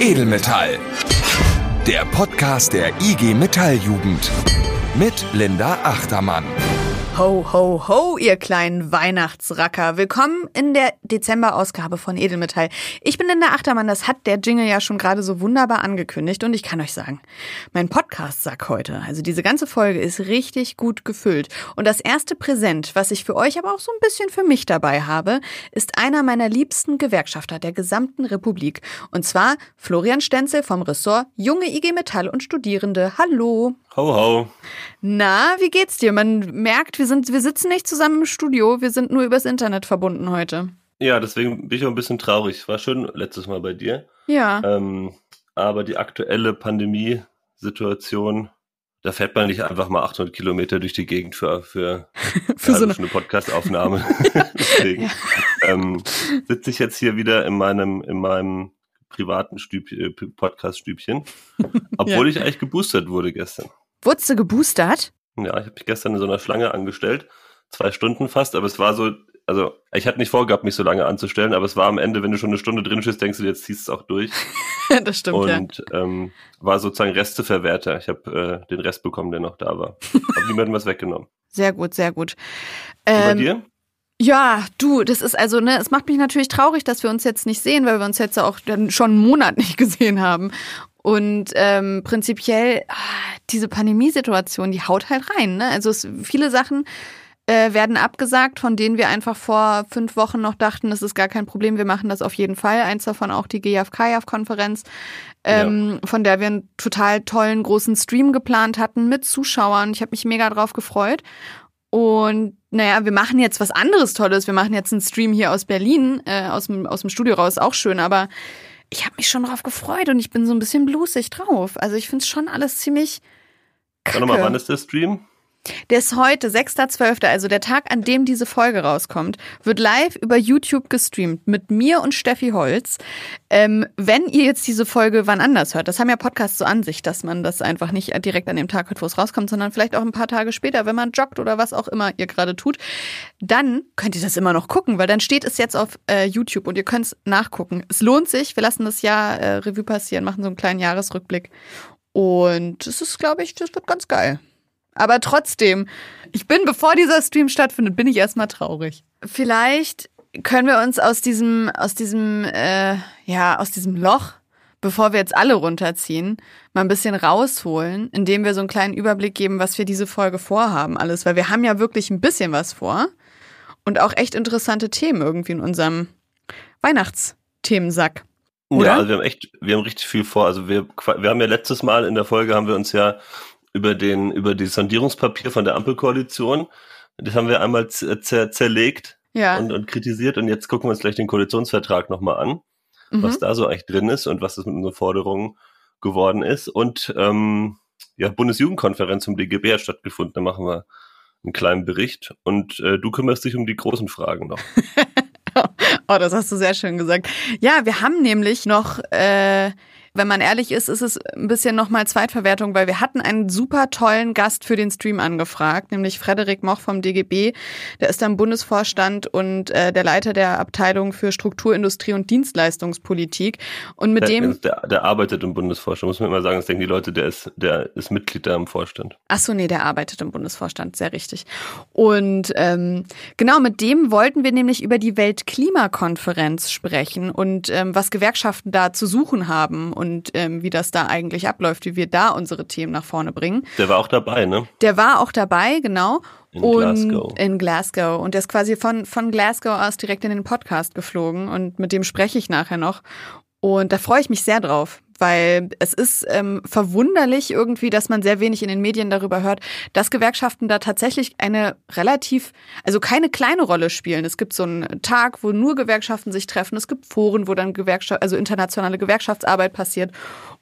Edelmetall. Der Podcast der IG Metalljugend. Mit Linda Achtermann. Ho, ho, ho, ihr kleinen Weihnachtsracker. Willkommen in der Dezember-Ausgabe von Edelmetall. Ich bin Linda Achtermann, das hat der Jingle ja schon gerade so wunderbar angekündigt und ich kann euch sagen, mein Podcast-Sack heute, also diese ganze Folge ist richtig gut gefüllt. Und das erste Präsent, was ich für euch, aber auch so ein bisschen für mich dabei habe, ist einer meiner liebsten Gewerkschafter der gesamten Republik. Und zwar Florian Stenzel vom Ressort Junge IG Metall und Studierende. Hallo. Ho, ho. Na, wie geht's dir? Man merkt, wir sind, wir sitzen nicht zusammen im Studio, wir sind nur übers Internet verbunden heute. Ja, deswegen bin ich auch ein bisschen traurig. War schön letztes Mal bei dir. Ja. Ähm, aber die aktuelle Pandemiesituation, da fährt man nicht einfach mal 800 Kilometer durch die Gegend für, für, Für so eine eine- Podcast-Aufnahme. deswegen ähm, sitze ich jetzt hier wieder in meinem, in meinem privaten äh, Podcast-Stübchen, obwohl ich eigentlich geboostert wurde gestern. Wurdest du geboostert? Ja, ich habe mich gestern in so einer Schlange angestellt, zwei Stunden fast, aber es war so, also ich hatte nicht vorgehabt, mich so lange anzustellen, aber es war am Ende, wenn du schon eine Stunde drin stehst, denkst du, jetzt ziehst du es auch durch das stimmt, ja. und ähm, war sozusagen Resteverwerter. Ich habe äh, den Rest bekommen, der noch da war. Hab niemandem was weggenommen. Sehr gut, sehr gut. Und bei Ähm, dir? Ja, du, das ist also, ne, es macht mich natürlich traurig, dass wir uns jetzt nicht sehen, weil wir uns jetzt auch dann schon einen Monat nicht gesehen haben. Und ähm, prinzipiell, ah, diese Pandemiesituation, die haut halt rein. Ne? Also es, viele Sachen äh, werden abgesagt, von denen wir einfach vor fünf Wochen noch dachten, das ist gar kein Problem, wir machen das auf jeden Fall. Eins davon auch die GFK-konferenz, ähm, von der wir einen total tollen großen Stream geplant hatten mit Zuschauern. Ich habe mich mega drauf gefreut. Und naja, wir machen jetzt was anderes Tolles. Wir machen jetzt einen Stream hier aus Berlin, äh, aus, dem, aus dem Studio raus, auch schön, aber ich habe mich schon drauf gefreut und ich bin so ein bisschen blusig drauf. Also ich finde es schon alles ziemlich kacke. nochmal, wann ist der Stream? Der ist heute, 6.12., also der Tag, an dem diese Folge rauskommt, wird live über YouTube gestreamt mit mir und Steffi Holz. Ähm, wenn ihr jetzt diese Folge wann anders hört, das haben ja Podcasts so an sich, dass man das einfach nicht direkt an dem Tag hört, wo es rauskommt, sondern vielleicht auch ein paar Tage später, wenn man joggt oder was auch immer ihr gerade tut, dann könnt ihr das immer noch gucken, weil dann steht es jetzt auf äh, YouTube und ihr könnt es nachgucken. Es lohnt sich, wir lassen das Jahr äh, Revue passieren, machen so einen kleinen Jahresrückblick. Und es ist, glaube ich, das wird ganz geil. Aber trotzdem, ich bin, bevor dieser Stream stattfindet, bin ich erstmal traurig. Vielleicht können wir uns aus diesem, aus diesem, äh, ja, aus diesem Loch, bevor wir jetzt alle runterziehen, mal ein bisschen rausholen, indem wir so einen kleinen Überblick geben, was wir diese Folge vorhaben, alles. Weil wir haben ja wirklich ein bisschen was vor. Und auch echt interessante Themen irgendwie in unserem Weihnachtsthemensack. Oder? Ja, also wir haben echt, wir haben richtig viel vor. Also wir, wir haben ja letztes Mal in der Folge haben wir uns ja über den, über die Sondierungspapier von der Ampelkoalition, das haben wir einmal zer, zer, zerlegt Ja. und, und kritisiert und jetzt gucken wir uns gleich den Koalitionsvertrag nochmal an, mhm. was da so eigentlich drin ist und was das mit unseren Forderungen geworden ist. Und ähm, ja, Bundesjugendkonferenz zum DGB hat stattgefunden, da machen wir einen kleinen Bericht und äh, du kümmerst dich um die großen Fragen noch. Oh, das hast du sehr schön gesagt. Ja, wir haben nämlich noch, äh, wenn man ehrlich ist, ist es ein bisschen nochmal Zweitverwertung, weil wir hatten einen super tollen Gast für den Stream angefragt, nämlich Frederik Moch vom DGB. Der ist am Bundesvorstand und äh, der Leiter der Abteilung für Struktur, Industrie und Dienstleistungspolitik. Und mit Der, dem, der, der arbeitet im Bundesvorstand, muss man immer sagen, das denken die Leute, der ist, der ist Mitglied da im Vorstand. Ach so, nee, der arbeitet im Bundesvorstand, sehr richtig. Und ähm, genau mit dem wollten wir nämlich über die Weltklimakonferenz sprechen und ähm, was Gewerkschaften da zu suchen haben und ähm, wie das da eigentlich abläuft, wie wir da unsere Themen nach vorne bringen. Der war auch dabei, ne? Der war auch dabei, genau. In und Glasgow. in Glasgow. Und der ist quasi von, von Glasgow aus direkt in den Podcast geflogen. Und mit dem spreche ich nachher noch. Und da freue ich mich sehr drauf, weil es ist ähm, verwunderlich irgendwie, dass man sehr wenig in den Medien darüber hört, dass Gewerkschaften da tatsächlich eine relativ, also keine kleine Rolle spielen. Es gibt so einen Tag, wo nur Gewerkschaften sich treffen. Es gibt Foren, wo dann Gewerkschaft, also internationale Gewerkschaftsarbeit passiert.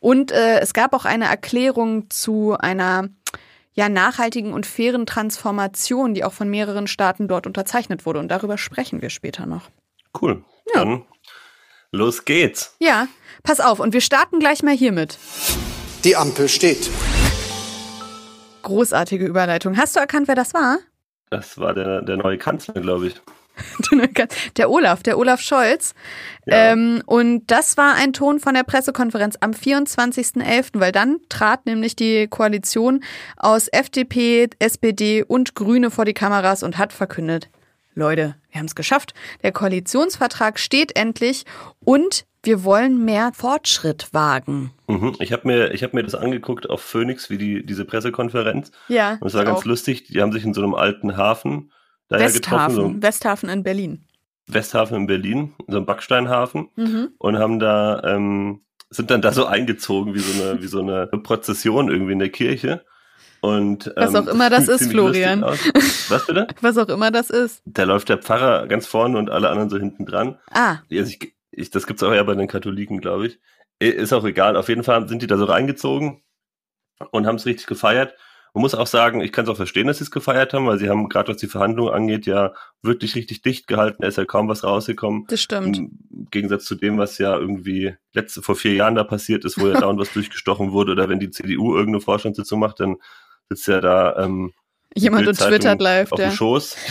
Und äh, es gab auch eine Erklärung zu einer ja, nachhaltigen und fairen Transformation, die auch von mehreren Staaten dort unterzeichnet wurde. Und darüber sprechen wir später noch. Cool. Ja. Dann los geht's. Ja, pass auf. Und wir starten gleich mal hiermit. Die Ampel steht. Großartige Überleitung. Hast du erkannt, wer das war? Das war der, der neue Kanzler, glaube ich. der Olaf, der Olaf Scholz. Ja. Ähm, und das war ein Ton von der Pressekonferenz am 24.11., weil dann trat nämlich die Koalition aus FDP, SPD und Grüne vor die Kameras und hat verkündet, Leute, wir haben es geschafft. Der Koalitionsvertrag steht endlich und wir wollen mehr Fortschritt wagen. Mhm. Ich habe mir, ich hab mir das angeguckt auf Phoenix, wie die, diese Pressekonferenz. Ja. Und es war ganz auch. lustig. Die haben sich in so einem alten Hafen da Westhafen, getroffen. So Westhafen in Berlin. Westhafen in Berlin, so ein Backsteinhafen. Mhm. Und haben da, ähm, sind dann da so eingezogen wie so eine, wie so eine Prozession irgendwie in der Kirche. Und, ähm, Was auch immer das, das ist, Florian. Was bitte? Was auch immer das ist. Da läuft der Pfarrer ganz vorne und alle anderen so hinten dran. Ah. Also ich, ich, das gibt's auch ja bei den Katholiken, glaube ich. Ist auch egal. Auf jeden Fall sind die da so reingezogen und haben es richtig gefeiert. Man muss auch sagen, ich kann es auch verstehen, dass sie es gefeiert haben, weil sie haben gerade was die Verhandlungen angeht, ja wirklich richtig dicht gehalten. Da ist ja kaum was rausgekommen. Das stimmt. Im Gegensatz zu dem, was ja irgendwie letzte vor vier Jahren da passiert ist, wo ja dauernd was durchgestochen wurde oder wenn die CDU irgendeine Vorstandssitzung macht, dann sitzt ja da ähm, Jemand und twittert live. Auf ja. dem Schoß.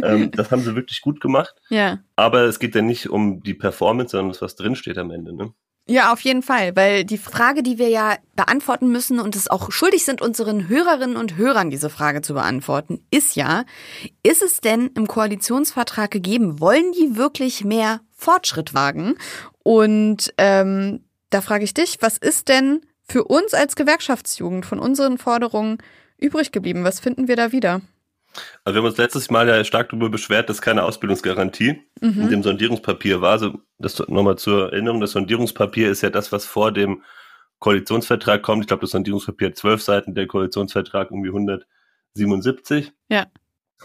Genau. ähm, das haben sie wirklich gut gemacht. Ja. Aber es geht ja nicht um die Performance, sondern das, was drinsteht am Ende. Ne? Ja, auf jeden Fall, weil die Frage, die wir ja beantworten müssen und es auch schuldig sind, unseren Hörerinnen und Hörern diese Frage zu beantworten, ist ja, ist es denn im Koalitionsvertrag gegeben, wollen die wirklich mehr Fortschritt wagen? Und ähm, da frage ich dich, was ist denn für uns als Gewerkschaftsjugend von unseren Forderungen übrig geblieben? Was finden wir da wieder? Also wir haben uns letztes Mal ja stark darüber beschwert, dass keine Ausbildungsgarantie mhm. in dem Sondierungspapier war. Also das nochmal zur Erinnerung, das Sondierungspapier ist ja das, was vor dem Koalitionsvertrag kommt. Ich glaube, das Sondierungspapier hat zwölf Seiten, der Koalitionsvertrag irgendwie 177. Ja.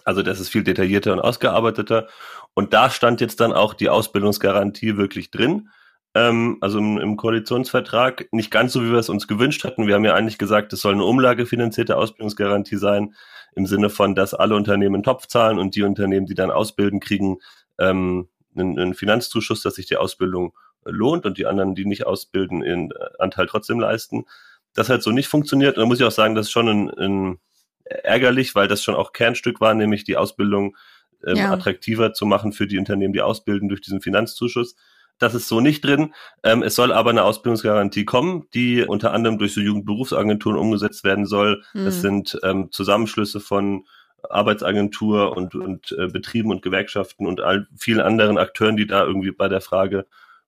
Also das ist viel detaillierter und ausgearbeiteter. Und da stand jetzt dann auch die Ausbildungsgarantie wirklich drin ähm, also im, im, Koalitionsvertrag, nicht ganz so, wie wir es uns gewünscht hatten. Wir haben ja eigentlich gesagt, es soll eine umlagefinanzierte Ausbildungsgarantie sein, im Sinne von, dass alle Unternehmen einen Topf zahlen und die Unternehmen, die dann ausbilden, kriegen ähm, einen, einen Finanzzuschuss, dass sich die Ausbildung lohnt und die anderen, die nicht ausbilden, ihren Anteil trotzdem leisten. Das hat so nicht funktioniert. Und da muss ich auch sagen, das ist schon ein, ein ärgerlich, weil das schon auch Kernstück war, nämlich die Ausbildung ähm, ja. attraktiver zu machen für die Unternehmen, die ausbilden durch diesen Finanzzuschuss. Das ist so nicht drin. Ähm, es soll aber eine Ausbildungsgarantie kommen, die unter anderem durch so Jugendberufsagenturen umgesetzt werden soll. Mhm. Das sind ähm, Zusammenschlüsse von Arbeitsagentur und, und äh, Betrieben und Gewerkschaften und all vielen anderen Akteuren, die da irgendwie bei der Frage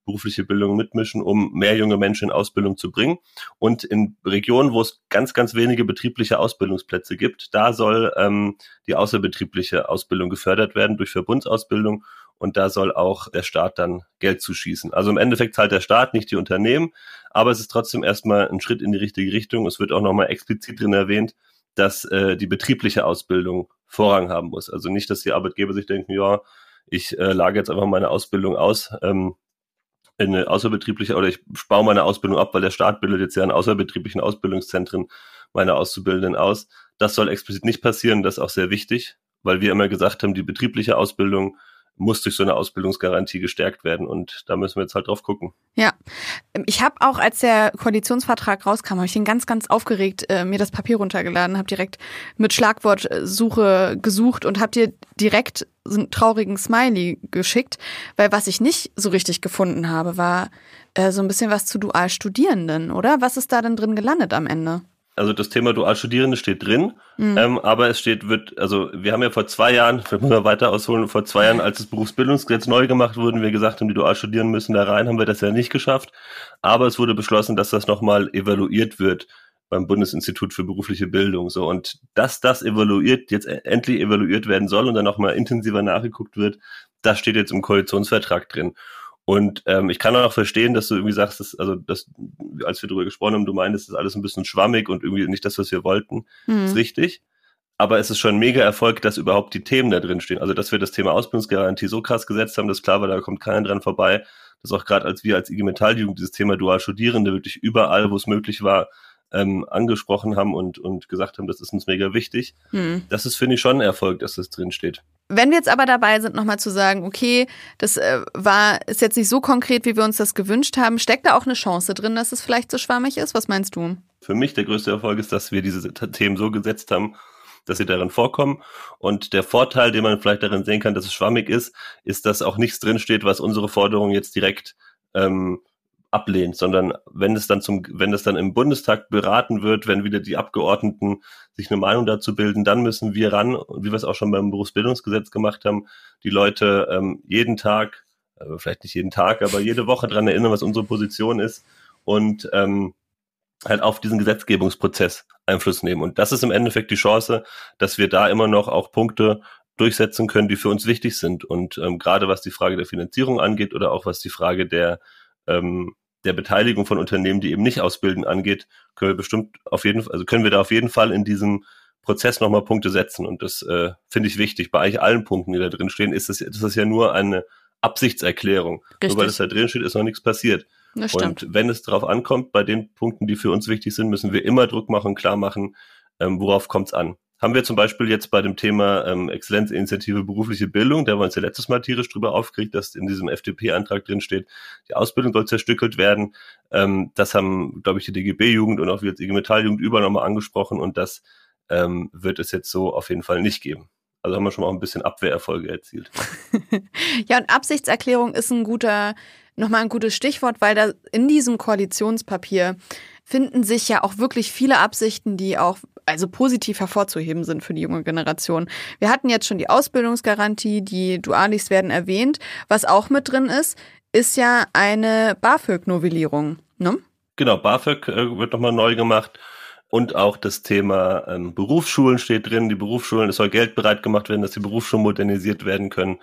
berufliche Bildung mitmischen, um mehr junge Menschen in Ausbildung zu bringen. Und in Regionen, wo es ganz, ganz wenige betriebliche Ausbildungsplätze gibt, da soll ähm, die außerbetriebliche Ausbildung gefördert werden durch Verbundsausbildung und da soll auch der Staat dann Geld zuschießen. Also im Endeffekt zahlt der Staat, nicht die Unternehmen, aber es ist trotzdem erstmal ein Schritt in die richtige Richtung. Es wird auch nochmal explizit drin erwähnt, dass äh, die betriebliche Ausbildung Vorrang haben muss. Also nicht, dass die Arbeitgeber sich denken, ja, ich äh, lage jetzt einfach meine Ausbildung aus ähm, in eine außerbetriebliche oder ich baue meine Ausbildung ab, weil der Staat bildet jetzt ja in außerbetrieblichen Ausbildungszentren meine Auszubildenden aus. Das soll explizit nicht passieren, das ist auch sehr wichtig, weil wir immer gesagt haben, die betriebliche Ausbildung muss durch so eine Ausbildungsgarantie gestärkt werden und da müssen wir jetzt halt drauf gucken. Ja, ähm, ich habe auch, als der Koalitionsvertrag rauskam, habe ich den ganz, ganz aufgeregt äh, mir das Papier runtergeladen, habe direkt mit Schlagwortsuche gesucht und habe dir direkt so einen traurigen Smiley geschickt, weil was ich nicht so richtig gefunden habe, war äh, so ein bisschen was zu Dualstudierenden, oder? Was ist da denn drin gelandet am Ende? Also das Thema Dualstudierende steht drin, mhm. ähm, aber es steht, wird, also wir haben ja vor zwei Jahren, vielleicht muss man weiter ausholen, vor zwei Jahren, als das Berufsbildungsgesetz neu gemacht wurde, wir gesagt haben, die Dualstudieren müssen da rein, haben wir das ja nicht geschafft. Aber es wurde beschlossen, dass das nochmal evaluiert wird beim Bundesinstitut für berufliche Bildung. So und dass das evaluiert, jetzt endlich evaluiert werden soll und dann nochmal intensiver nachgeguckt wird, das steht jetzt im Koalitionsvertrag drin. Und ähm, ich kann auch verstehen, dass du irgendwie sagst, dass, also dass, als wir darüber gesprochen haben, du meintest, das ist alles ein bisschen schwammig und irgendwie nicht das, was wir wollten. Mhm. ist richtig. Aber es ist schon ein mega Erfolg, dass überhaupt die Themen da drin stehen. Also, dass wir das Thema Ausbildungsgarantie so krass gesetzt haben, dass klar war, da kommt keiner dran vorbei. Dass auch gerade als wir als IG Metalljugend dieses Thema Dual-Studierende wirklich überall, wo es möglich war, ähm, angesprochen haben und, und gesagt haben, das ist uns mega wichtig. Hm. Das ist, finde ich, schon ein Erfolg, dass das drin steht. Wenn wir jetzt aber dabei sind, nochmal zu sagen, okay, das äh, war, ist jetzt nicht so konkret, wie wir uns das gewünscht haben, steckt da auch eine Chance drin, dass es vielleicht so schwammig ist? Was meinst du? Für mich der größte Erfolg ist, dass wir diese Themen so gesetzt haben, dass sie darin vorkommen. Und der Vorteil, den man vielleicht darin sehen kann, dass es schwammig ist, ist, dass auch nichts drinsteht, was unsere Forderung jetzt direkt ähm, ablehnt, sondern wenn es dann zum, wenn es dann im Bundestag beraten wird, wenn wieder die Abgeordneten sich eine Meinung dazu bilden, dann müssen wir ran, wie wir es auch schon beim Berufsbildungsgesetz gemacht haben, die Leute ähm, jeden Tag, äh, vielleicht nicht jeden Tag, aber jede Woche dran erinnern, was unsere Position ist und ähm, halt auf diesen Gesetzgebungsprozess Einfluss nehmen. Und das ist im Endeffekt die Chance, dass wir da immer noch auch Punkte durchsetzen können, die für uns wichtig sind. Und ähm, gerade was die Frage der Finanzierung angeht oder auch was die Frage der ähm, der Beteiligung von Unternehmen, die eben nicht ausbilden, angeht, können wir bestimmt auf jeden Fall, also können wir da auf jeden Fall in diesem Prozess nochmal Punkte setzen. Und das äh, finde ich wichtig. Bei eigentlich allen Punkten, die da drin stehen, ist das, das ist ja nur eine Absichtserklärung. Richtig. Nur weil es da drin steht, ist noch nichts passiert. Das. Und wenn es darauf ankommt, bei den Punkten, die für uns wichtig sind, müssen wir immer Druck machen, klar machen, ähm, worauf kommt es an haben wir zum Beispiel jetzt bei dem Thema ähm, Exzellenzinitiative berufliche Bildung, da haben wir uns ja letztes Mal tierisch drüber aufgeregt, dass in diesem FDP-Antrag drin steht, die Ausbildung soll zerstückelt werden. Ähm, das haben, glaube ich, die DGB-Jugend und auch als IG Metall-Jugend überall nochmal angesprochen und das ähm, wird es jetzt so auf jeden Fall nicht geben. Also haben wir schon mal auch ein bisschen Abwehrerfolge erzielt. ja, und Absichtserklärung ist ein guter, nochmal ein gutes Stichwort, weil da in diesem Koalitionspapier finden sich ja auch wirklich viele Absichten, die auch also positiv hervorzuheben sind für die junge Generation. Wir hatten jetzt schon die Ausbildungsgarantie, die Dualis werden erwähnt. Was auch mit drin ist, ist ja eine BAföG-Novellierung. Ne? Genau, BAföG äh, wird nochmal neu gemacht. Und auch das Thema ähm, Berufsschulen steht drin. Die Berufsschulen, es soll Geld bereit gemacht werden, dass die Berufsschulen modernisiert werden können.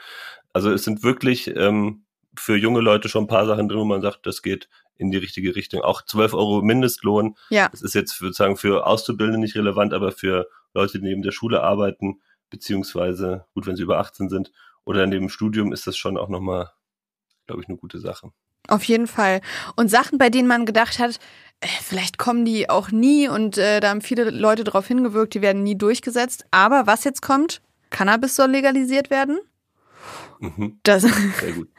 Also es sind wirklich ähm, für junge Leute schon ein paar Sachen drin, wo man sagt, das geht in die richtige Richtung. Auch 12 Euro Mindestlohn. Ja. Das ist jetzt sozusagen für Auszubildende nicht relevant, aber für Leute, die neben der Schule arbeiten, beziehungsweise, gut, wenn sie über 18 sind, oder neben dem Studium ist das schon auch nochmal, glaube ich, eine gute Sache. Auf jeden Fall. Und Sachen, bei denen man gedacht hat, äh, vielleicht kommen die auch nie und äh, da haben viele Leute darauf hingewirkt, die werden nie durchgesetzt. Aber was jetzt kommt, Cannabis soll legalisiert werden. Mhm. Das,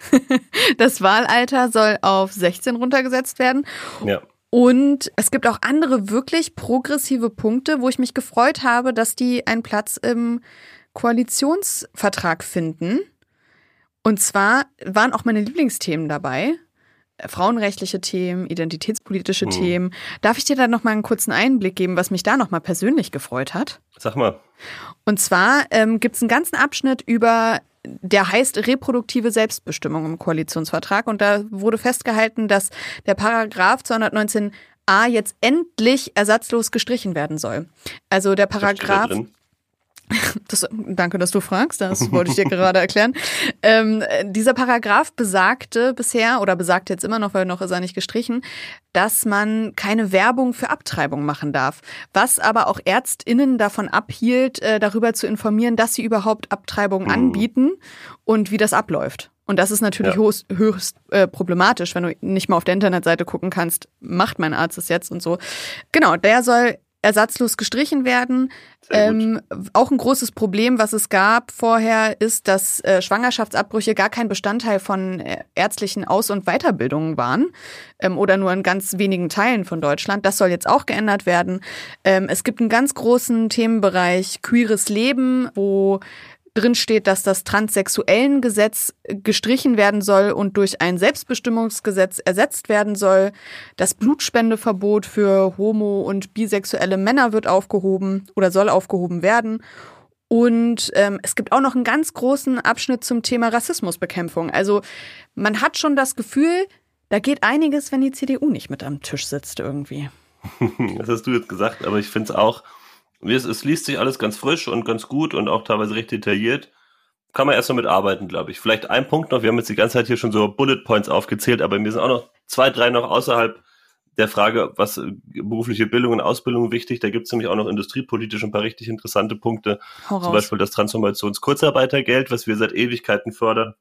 das Wahlalter soll auf 16 runtergesetzt werden. Ja. Und es gibt auch andere wirklich progressive Punkte, wo ich mich gefreut habe, dass die einen Platz im Koalitionsvertrag finden. Und zwar waren auch meine Lieblingsthemen dabei. Frauenrechtliche Themen, identitätspolitische Hm. Themen. Darf ich dir da noch mal einen kurzen Einblick geben, was mich da noch mal persönlich gefreut hat? Sag mal. Und zwar ähm, gibt es einen ganzen Abschnitt über, der heißt reproduktive Selbstbestimmung im Koalitionsvertrag. Und da wurde festgehalten, dass der Paragraph 219a jetzt endlich ersatzlos gestrichen werden soll. Also der Paragraph. Das, danke, dass du fragst. Das wollte ich dir gerade erklären. Ähm, dieser Paragraph besagte bisher oder besagt jetzt immer noch, weil noch ist er nicht gestrichen, dass man keine Werbung für Abtreibung machen darf. Was aber auch ÄrztInnen davon abhielt, äh, darüber zu informieren, dass sie überhaupt Abtreibungen Mhm. anbieten und wie das abläuft. Und das ist natürlich Ja. höchst, höchst äh, problematisch, wenn du nicht mal auf der Internetseite gucken kannst, macht mein Arzt es jetzt und so. Genau, der soll ersatzlos gestrichen werden. Ähm, auch ein großes Problem, was es gab vorher, ist, dass äh, Schwangerschaftsabbrüche gar kein Bestandteil von äh, ärztlichen Aus- und Weiterbildungen waren ähm, oder nur in ganz wenigen Teilen von Deutschland. Das soll jetzt auch geändert werden. Ähm, es gibt einen ganz großen Themenbereich queeres Leben, wo drin steht, dass das transsexuellen Gesetz gestrichen werden soll und durch ein Selbstbestimmungsgesetz ersetzt werden soll. Das Blutspendeverbot für homo- und bisexuelle Männer wird aufgehoben oder soll aufgehoben werden. Und ähm, es gibt auch noch einen ganz großen Abschnitt zum Thema Rassismusbekämpfung. Also man hat schon das Gefühl, da geht einiges, wenn die CDU nicht mit am Tisch sitzt irgendwie. Das hast du jetzt gesagt, aber ich finde es auch, es, es liest sich alles ganz frisch und ganz gut und auch teilweise recht detailliert. Kann man erst mal mit arbeiten, glaube ich. Vielleicht ein Punkt noch, wir haben jetzt die ganze Zeit hier schon so Bullet Points aufgezählt, aber mir sind auch noch zwei, drei noch außerhalb der Frage, was äh, berufliche Bildung und Ausbildung wichtig. Da gibt es nämlich auch noch industriepolitisch ein paar richtig interessante Punkte. Hau Zum raus. Beispiel das Transformationskurzarbeitergeld, was wir seit Ewigkeiten fördern.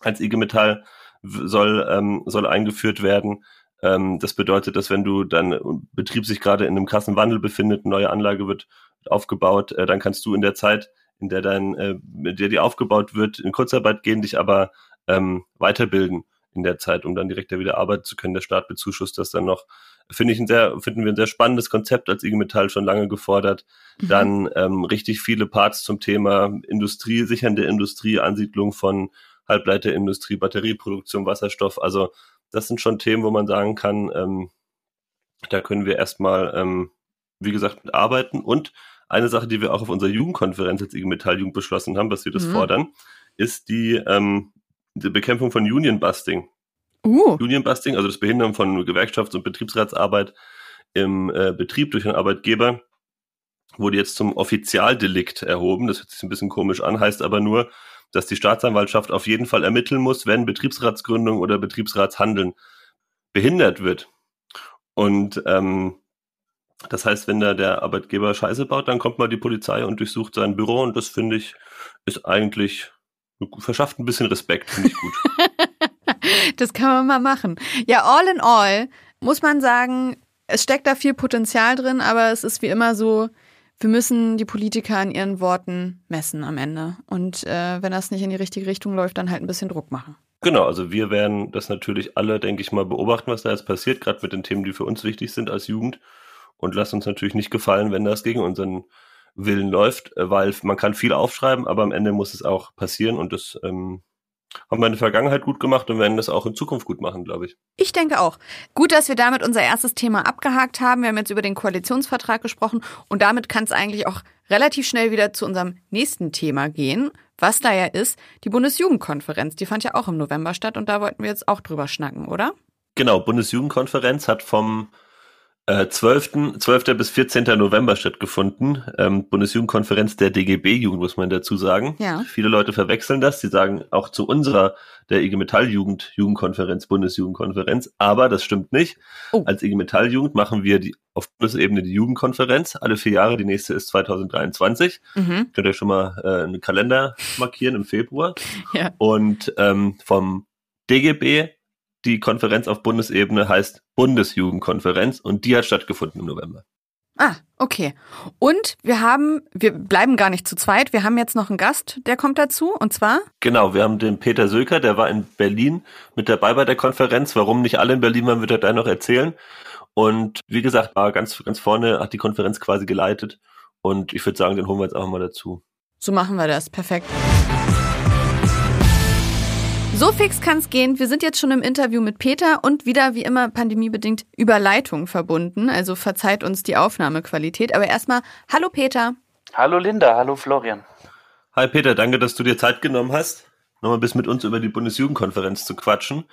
Als IG Metall soll, ähm, soll eingeführt werden. Ähm, das bedeutet, dass wenn du dann ein Betrieb sich gerade in einem krassen Wandel befindet, eine neue Anlage wird aufgebaut, äh, dann kannst du in der Zeit, in der dein, äh, in der die aufgebaut wird, in Kurzarbeit gehen, dich aber ähm, weiterbilden in der Zeit, um dann direkt wieder arbeiten zu können. Der Staat bezuschusst das dann noch. Finde ich ein sehr, finden wir ein sehr spannendes Konzept als IG Metall schon lange gefordert. Mhm. Dann ähm, richtig viele Parts zum Thema Industrie, sichernde Industrie, Ansiedlung von Halbleiterindustrie, Batterieproduktion, Wasserstoff. Also das sind schon Themen, wo man sagen kann, ähm, da können wir erstmal, ähm, wie gesagt, mitarbeiten. Und eine Sache, die wir auch auf unserer Jugendkonferenz als IG Metall Jugend beschlossen haben, was wir das mhm. fordern, ist die, ähm, die Bekämpfung von Union Busting. Uh. Union Busting, also das Behindern von Gewerkschafts- und Betriebsratsarbeit im äh, Betrieb durch einen Arbeitgeber, wurde jetzt zum Offizialdelikt erhoben. Das hört sich ein bisschen komisch an, heißt aber nur, dass die Staatsanwaltschaft auf jeden Fall ermitteln muss, wenn Betriebsratsgründung oder Betriebsratshandeln behindert wird. Und ähm, das heißt, wenn da der Arbeitgeber Scheiße baut, dann kommt mal die Polizei und durchsucht sein Büro und das finde ich ist eigentlich verschafft ein bisschen Respekt, finde ich gut. das kann man mal machen. Ja, all in all muss man sagen, es steckt da viel Potenzial drin, aber es ist wie immer so, wir müssen die Politiker an ihren Worten messen am Ende. Und äh, wenn das nicht in die richtige Richtung läuft, dann halt ein bisschen Druck machen. Genau, also wir werden das natürlich alle, denke ich mal, beobachten, was da jetzt passiert, gerade mit den Themen, die für uns wichtig sind als Jugend. Und lass uns natürlich nicht gefallen, wenn das gegen unseren Willen läuft, äh, weil man kann viel aufschreiben, aber am Ende muss es auch passieren und das ähm, haben wir in der Vergangenheit gut gemacht und werden das auch in Zukunft gut machen, glaube ich. Ich denke auch. Gut, dass wir damit unser erstes Thema abgehakt haben. Wir haben jetzt über den Koalitionsvertrag gesprochen und damit kann es eigentlich auch relativ schnell wieder zu unserem nächsten Thema gehen, was da ja ist, die Bundesjugendkonferenz. Die fand ja auch im November statt und da wollten wir jetzt auch drüber schnacken, oder? Genau, Bundesjugendkonferenz hat vom äh, 12. 12. bis 14. November stattgefunden. Ähm, Bundesjugendkonferenz der DGB-Jugend, muss man dazu sagen. Ja. Viele Leute verwechseln das. Sie sagen auch zu unserer, der IG Metall-Jugend, Jugendkonferenz, Bundesjugendkonferenz. Aber das stimmt nicht. Oh. Als IG Metall-Jugend machen wir die, auf Bundesebene die Jugendkonferenz. Alle vier Jahre. Die nächste ist 2023. Mhm. Könnt ihr schon mal äh, einen Kalender markieren im Februar. Ja. Und ähm, vom DGB die Konferenz auf Bundesebene heißt Bundesjugendkonferenz und die hat stattgefunden im November. Ah, okay. Und wir haben, wir bleiben gar nicht zu zweit, wir haben jetzt noch einen Gast, der kommt dazu, und zwar? Genau, wir haben den Peter Söker, der war in Berlin mit dabei bei der Konferenz. Warum nicht alle in Berlin waren, wird er da noch erzählen. Und wie gesagt, war ganz, ganz vorne, hat die Konferenz quasi geleitet. Und ich würde sagen, den holen wir jetzt auch mal dazu. So machen wir das, perfekt. So fix kann's gehen. Wir sind jetzt schon im Interview mit Peter und wieder wie immer pandemiebedingt über Leitung verbunden. Also verzeiht uns die Aufnahmequalität. Aber erstmal, hallo Peter. Hallo Linda, hallo Florian. Hi Peter, danke, dass du dir Zeit genommen hast, nochmal bis mit uns über die Bundesjugendkonferenz zu quatschen.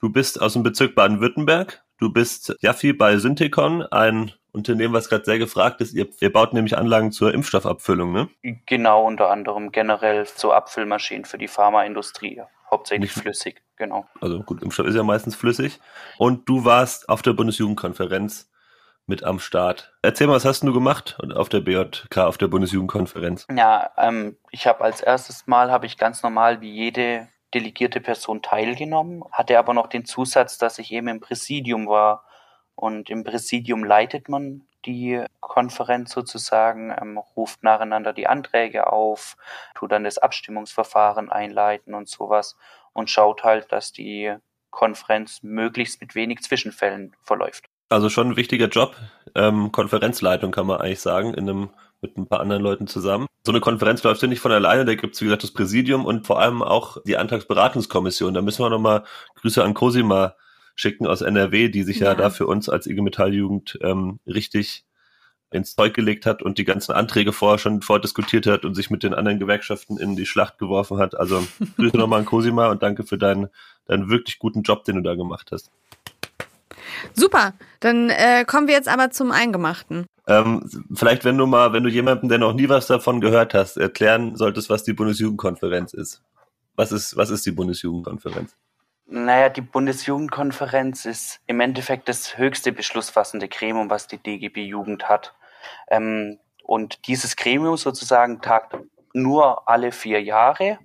Du bist aus dem Bezirk Baden-Württemberg. Du bist Jaffi bei Synthekon, ein Unternehmen, was gerade sehr gefragt ist. Ihr, ihr baut nämlich Anlagen zur Impfstoffabfüllung, ne? Genau, unter anderem generell zur Abfüllmaschinen für die Pharmaindustrie. Hauptsächlich Nicht, flüssig, genau. Also gut, Impfstoff ist ja meistens flüssig. Und du warst auf der Bundesjugendkonferenz mit am Start. Erzähl mal, was hast du gemacht auf der BJK, auf der Bundesjugendkonferenz? Ja, ähm, ich habe als erstes Mal, habe ich ganz normal wie jede delegierte Person teilgenommen, hatte aber noch den Zusatz, dass ich eben im Präsidium war. Und im Präsidium leitet man die Konferenz sozusagen, ähm, ruft nacheinander die Anträge auf, tut dann das Abstimmungsverfahren einleiten und sowas und schaut halt, dass die Konferenz möglichst mit wenig Zwischenfällen verläuft. Also schon ein wichtiger Job. Ähm, Konferenzleitung kann man eigentlich sagen, in einem, mit ein paar anderen Leuten zusammen. So eine Konferenz läuft ja nicht von alleine, da gibt es, wie gesagt, das Präsidium und vor allem auch die Antragsberatungskommission. Da müssen wir nochmal Grüße an Cosima schicken aus NRW, die sich ja, ja da für uns als IG Metall-Jugend ähm, richtig ins Zeug gelegt hat und die ganzen Anträge vorher schon vordiskutiert hat und sich mit den anderen Gewerkschaften in die Schlacht geworfen hat. Also Grüße nochmal an Cosima und danke für deinen, deinen wirklich guten Job, den du da gemacht hast. Super, dann äh, kommen wir jetzt aber zum Eingemachten. Ähm, vielleicht, wenn du mal, wenn du jemandem, der noch nie was davon gehört hast, erklären solltest, was die Bundesjugendkonferenz ist. Was ist, was ist die Bundesjugendkonferenz? Naja, die Bundesjugendkonferenz ist im Endeffekt das höchste beschlussfassende Gremium, was die DGB Jugend hat. Ähm, und dieses Gremium sozusagen tagt nur alle vier Jahre.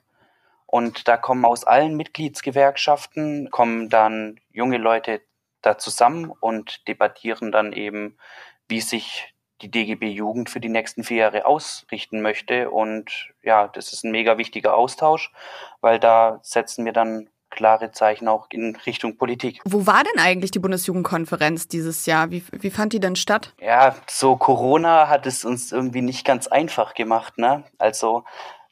Und da kommen aus allen Mitgliedsgewerkschaften, kommen dann junge Leute da zusammen und debattieren dann eben, wie sich die DGB Jugend für die nächsten vier Jahre ausrichten möchte. Und ja, das ist ein mega wichtiger Austausch, weil da setzen wir dann klare Zeichen auch in Richtung Politik. Wo war denn eigentlich die Bundesjugendkonferenz dieses Jahr? Wie, wie fand die denn statt? Ja, so Corona hat es uns irgendwie nicht ganz einfach gemacht. Ne? Also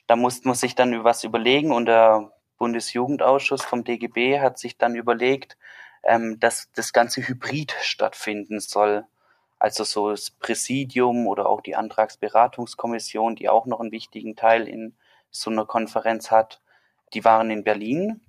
da musste man sich dann was überlegen und der Bundesjugendausschuss vom DGB hat sich dann überlegt, ähm, dass das Ganze hybrid stattfinden soll. Also so das Präsidium oder auch die Antragsberatungskommission, die auch noch einen wichtigen Teil in so einer Konferenz hat, die waren in Berlin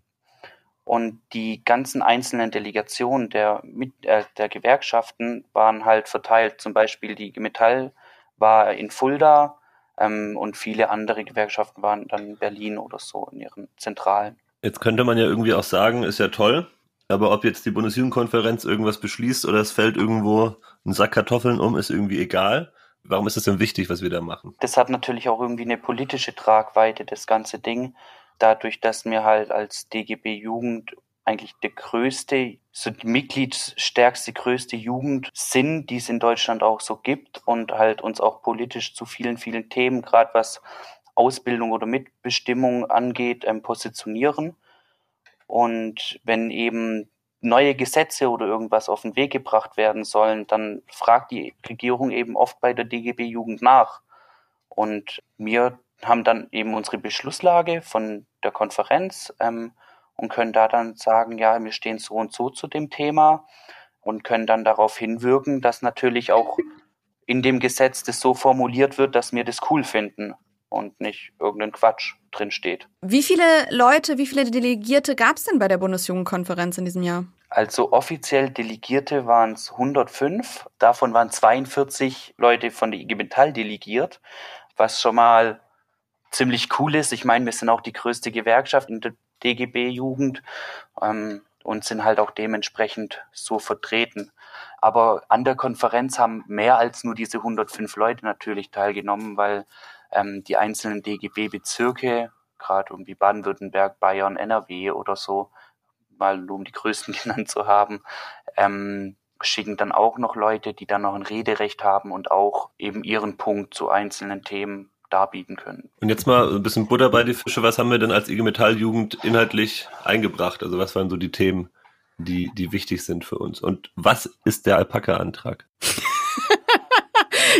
und die ganzen einzelnen Delegationen der, äh, der Gewerkschaften waren halt verteilt. Zum Beispiel die Metall war in Fulda ähm, und viele andere Gewerkschaften waren dann in Berlin oder so in ihren Zentralen. Jetzt könnte man ja irgendwie auch sagen, ist ja toll, aber ob jetzt die Bundesjugendkonferenz irgendwas beschließt oder es fällt irgendwo ein Sack Kartoffeln um, ist irgendwie egal. Warum ist es denn wichtig, was wir da machen? Das hat natürlich auch irgendwie eine politische Tragweite, das ganze Ding. Dadurch, dass wir halt als DGB Jugend eigentlich der größte, so die mitgliedsstärkste, größte Jugend sind, die es in Deutschland auch so gibt und halt uns auch politisch zu vielen, vielen Themen, gerade was Ausbildung oder Mitbestimmung angeht, ähm, positionieren. Und wenn eben neue Gesetze oder irgendwas auf den Weg gebracht werden sollen, dann fragt die Regierung eben oft bei der DGB Jugend nach. Und wir haben dann eben unsere Beschlusslage von der Konferenz ähm, und können da dann sagen, ja, wir stehen so und so zu dem Thema und können dann darauf hinwirken, dass natürlich auch in dem Gesetz das so formuliert wird, dass wir das cool finden und nicht irgendein Quatsch drin steht. Wie viele Leute, wie viele Delegierte gab es denn bei der Bundesjugendkonferenz in diesem Jahr? Also offiziell Delegierte waren es 105. Davon waren 42 Leute von der IG Metall delegiert, was schon mal ziemlich cool ist. Ich meine, wir sind auch die größte Gewerkschaft in der DGB-Jugend ähm, und sind halt auch dementsprechend so vertreten. Aber an der Konferenz haben mehr als nur diese 105 Leute natürlich teilgenommen, weil ähm, die einzelnen DGB-Bezirke, gerade irgendwie Baden-Württemberg, Bayern, NRW oder so, mal nur um die größten genannt zu haben, ähm, schicken dann auch noch Leute, die dann noch ein Rederecht haben und auch eben ihren Punkt zu einzelnen Themen darbieten können. Und jetzt mal ein bisschen Butter bei die Fische. Was haben wir denn als IG Metall Jugend inhaltlich eingebracht? Also was waren so die Themen, die, die wichtig sind für uns? Und was ist der Alpaka-Antrag?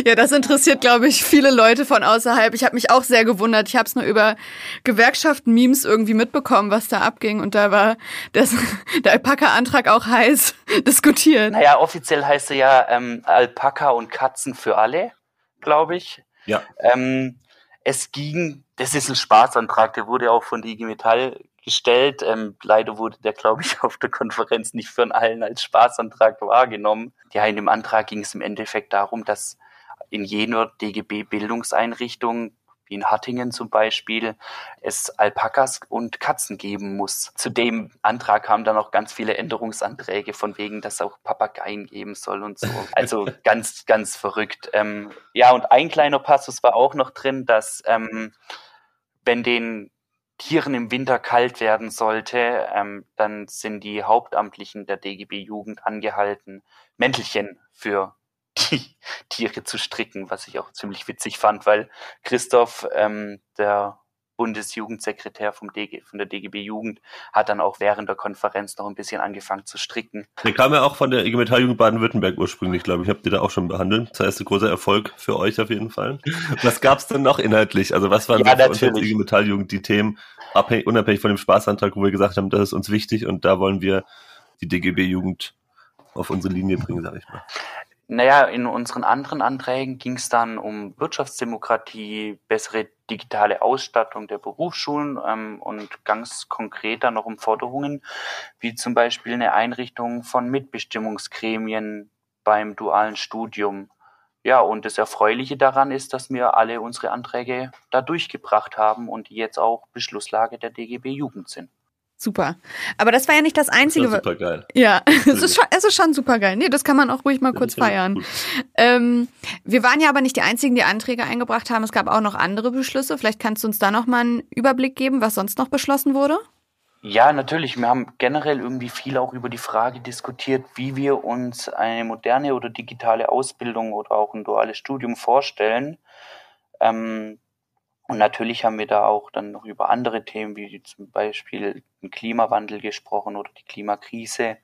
Ja, das interessiert, glaube ich, viele Leute von außerhalb. Ich habe mich auch sehr gewundert. Ich habe es nur über Gewerkschaften-Memes irgendwie mitbekommen, was da abging. Und da war das, der Alpaka-Antrag auch heiß diskutiert. Naja, offiziell heißt er ja ähm, Alpaka und Katzen für alle, glaube ich. Ja. Ähm, es ging, das ist ein Spaßantrag, der wurde auch von IG Metall gestellt. Ähm, leider wurde der, glaube ich, auf der Konferenz nicht von allen als Spaßantrag wahrgenommen. Ja, in dem Antrag ging es im Endeffekt darum, dass in jener DGB-Bildungseinrichtung wie in Hattingen zum Beispiel, es Alpakas und Katzen geben muss. Zu dem Antrag kamen dann auch ganz viele Änderungsanträge von wegen, dass auch Papageien geben soll und so. Also ganz, ganz verrückt. Ähm, ja, und ein kleiner Passus war auch noch drin, dass ähm, wenn den Tieren im Winter kalt werden sollte, ähm, dann sind die Hauptamtlichen der DGB Jugend angehalten, Mäntelchen für die Tiere zu stricken, was ich auch ziemlich witzig fand, weil Christoph, ähm, der Bundesjugendsekretär vom DG, von der DGB Jugend, hat dann auch während der Konferenz noch ein bisschen angefangen zu stricken. Der kam ja auch von der IG Metall-Jugend Baden-Württemberg ursprünglich, glaube ich. Habt ihr da auch schon behandelt. Das heißt, ein großer Erfolg für euch auf jeden Fall. Was gab es denn noch inhaltlich? Also was waren Ja, so für uns natürlich. IG Metall-Jugend die Themen, abhängig, unabhängig von dem Spaßantrag, wo wir gesagt haben, das ist uns wichtig und da wollen wir die DGB-Jugend auf unsere Linie bringen, sage ich mal. Naja, in unseren anderen Anträgen ging es dann um Wirtschaftsdemokratie, bessere digitale Ausstattung der Berufsschulen ähm, und ganz konkret dann noch um Forderungen, wie zum Beispiel eine Einrichtung von Mitbestimmungsgremien beim dualen Studium. Ja, und das Erfreuliche daran ist, dass wir alle unsere Anträge da durchgebracht haben und die jetzt auch Beschlusslage der DGB Jugend sind. Super. Aber das war ja nicht das Das war Einzige. super geil. Ja, es ist schon, es ist schon super geil. Nee, das kann man auch ruhig mal kurz feiern. Ähm, wir waren ja aber nicht die einzigen, die Anträge eingebracht haben. Es gab auch noch andere Beschlüsse. Vielleicht kannst du uns da noch mal einen Überblick geben, was sonst noch beschlossen wurde? Ja, natürlich. Wir haben generell irgendwie viel auch über die Frage diskutiert, wie wir uns eine moderne oder digitale Ausbildung oder auch ein duales Studium vorstellen. Ähm, Und natürlich haben wir da auch dann noch über andere Themen, wie zum Beispiel den Klimawandel gesprochen oder die Klimakrise.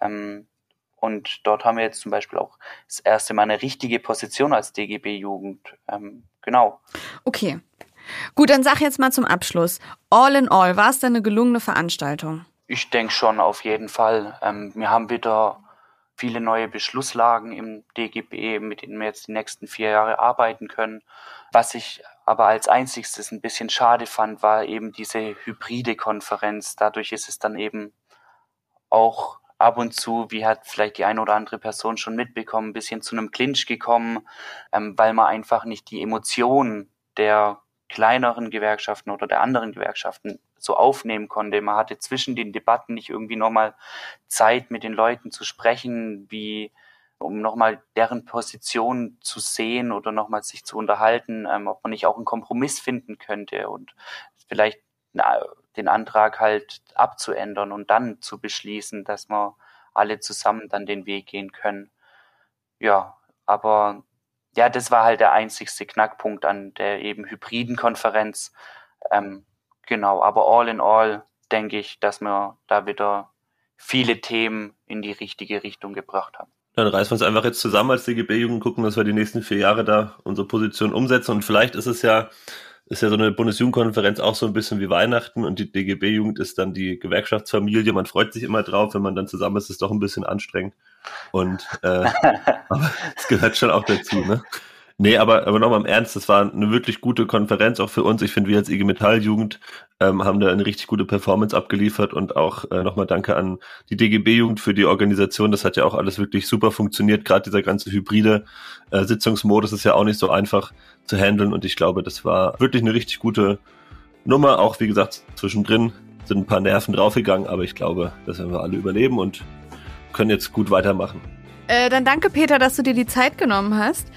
Ähm, und dort haben wir jetzt zum Beispiel auch das erste Mal eine richtige Position als DGB-Jugend. Ähm, genau. Okay. Gut, dann sag jetzt mal zum Abschluss. All in all, war es denn eine gelungene Veranstaltung? Ich denke schon, auf jeden Fall. Ähm, wir haben wieder viele neue Beschlusslagen im DGB, mit denen wir jetzt die nächsten vier Jahre arbeiten können. Was ich aber als einziges ein bisschen schade fand, war eben diese hybride Konferenz. Dadurch ist es dann eben auch ab und zu, wie hat vielleicht die eine oder andere Person schon mitbekommen, ein bisschen zu einem Clinch gekommen, ähm, weil man einfach nicht die Emotionen der kleineren Gewerkschaften oder der anderen Gewerkschaften so aufnehmen konnte. Man hatte zwischen den Debatten nicht irgendwie nochmal Zeit, mit den Leuten zu sprechen, wie um nochmal deren Position zu sehen oder nochmal sich zu unterhalten, ähm, ob man nicht auch einen Kompromiss finden könnte und vielleicht na, den Antrag halt abzuändern und dann zu beschließen, dass wir alle zusammen dann den Weg gehen können. Ja, aber ja, das war halt der einzigste Knackpunkt an der eben hybriden Konferenz. Ähm, genau, aber all in all denke ich, dass wir da wieder viele Themen in die richtige Richtung gebracht haben. Dann reißen wir uns einfach jetzt zusammen als DGB-Jugend, gucken, dass wir die nächsten vier Jahre da unsere Position umsetzen. Und vielleicht ist es ja, ist ja so eine Bundesjugendkonferenz auch so ein bisschen wie Weihnachten und die DGB-Jugend ist dann die Gewerkschaftsfamilie. Man freut sich immer drauf, wenn man dann zusammen ist, ist es doch ein bisschen anstrengend. Und äh, aber es gehört schon auch dazu, ne? Nee, aber, aber nochmal im Ernst, das war eine wirklich gute Konferenz auch für uns. Ich finde, wir als IG Metall Jugend ähm, haben da eine richtig gute Performance abgeliefert und auch äh, nochmal danke an die DGB Jugend für die Organisation. Das hat ja auch alles wirklich super funktioniert. Gerade dieser ganze hybride äh, Sitzungsmodus ist ja auch nicht so einfach zu handeln und ich glaube, das war wirklich eine richtig gute Nummer. Auch wie gesagt, zwischendrin sind ein paar Nerven draufgegangen, aber ich glaube, das werden wir alle überleben und können jetzt gut weitermachen. Äh, dann danke, Peter, dass du dir die Zeit genommen hast.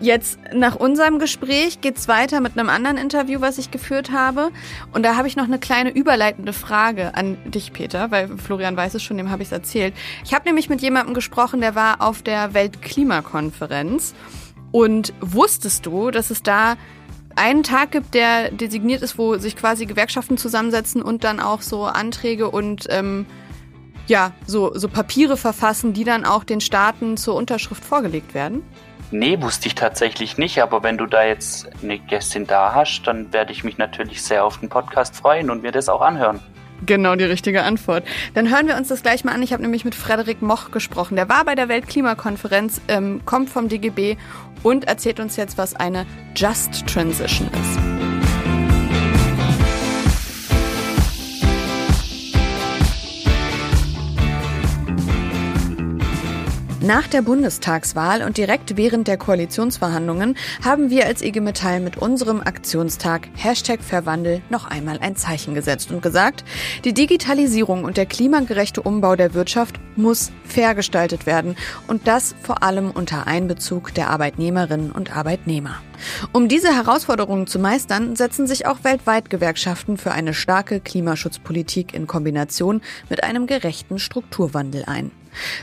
Jetzt nach unserem Gespräch geht's weiter mit einem anderen Interview, was ich geführt habe. Und da habe ich noch eine kleine überleitende Frage an dich, Peter, weil Florian weiß es schon, dem habe ich es erzählt. Ich habe nämlich mit jemandem gesprochen, der war auf der Weltklimakonferenz. Und wusstest du, dass es da einen Tag gibt, der designiert ist, wo sich quasi Gewerkschaften zusammensetzen und dann auch so Anträge und ähm, ja, so, so Papiere verfassen, die dann auch den Staaten zur Unterschrift vorgelegt werden? Nee, wusste ich tatsächlich nicht, aber wenn du da jetzt eine Gästin da hast, dann werde ich mich natürlich sehr auf den Podcast freuen und mir das auch anhören. Genau die richtige Antwort. Dann hören wir uns das gleich mal an. Ich habe nämlich mit Frederik Moch gesprochen. Der war bei der Weltklimakonferenz, ähm, kommt vom DGB und erzählt uns jetzt, was eine Just Transition ist. Nach der Bundestagswahl und direkt während der Koalitionsverhandlungen haben wir als IG Metall mit unserem Aktionstag Hashtag Verwandel noch einmal ein Zeichen gesetzt und gesagt, die Digitalisierung und der klimagerechte Umbau der Wirtschaft muss fair gestaltet werden und das vor allem unter Einbezug der Arbeitnehmerinnen und Arbeitnehmer. Um diese Herausforderungen zu meistern, setzen sich auch weltweit Gewerkschaften für eine starke Klimaschutzpolitik in Kombination mit einem gerechten Strukturwandel ein.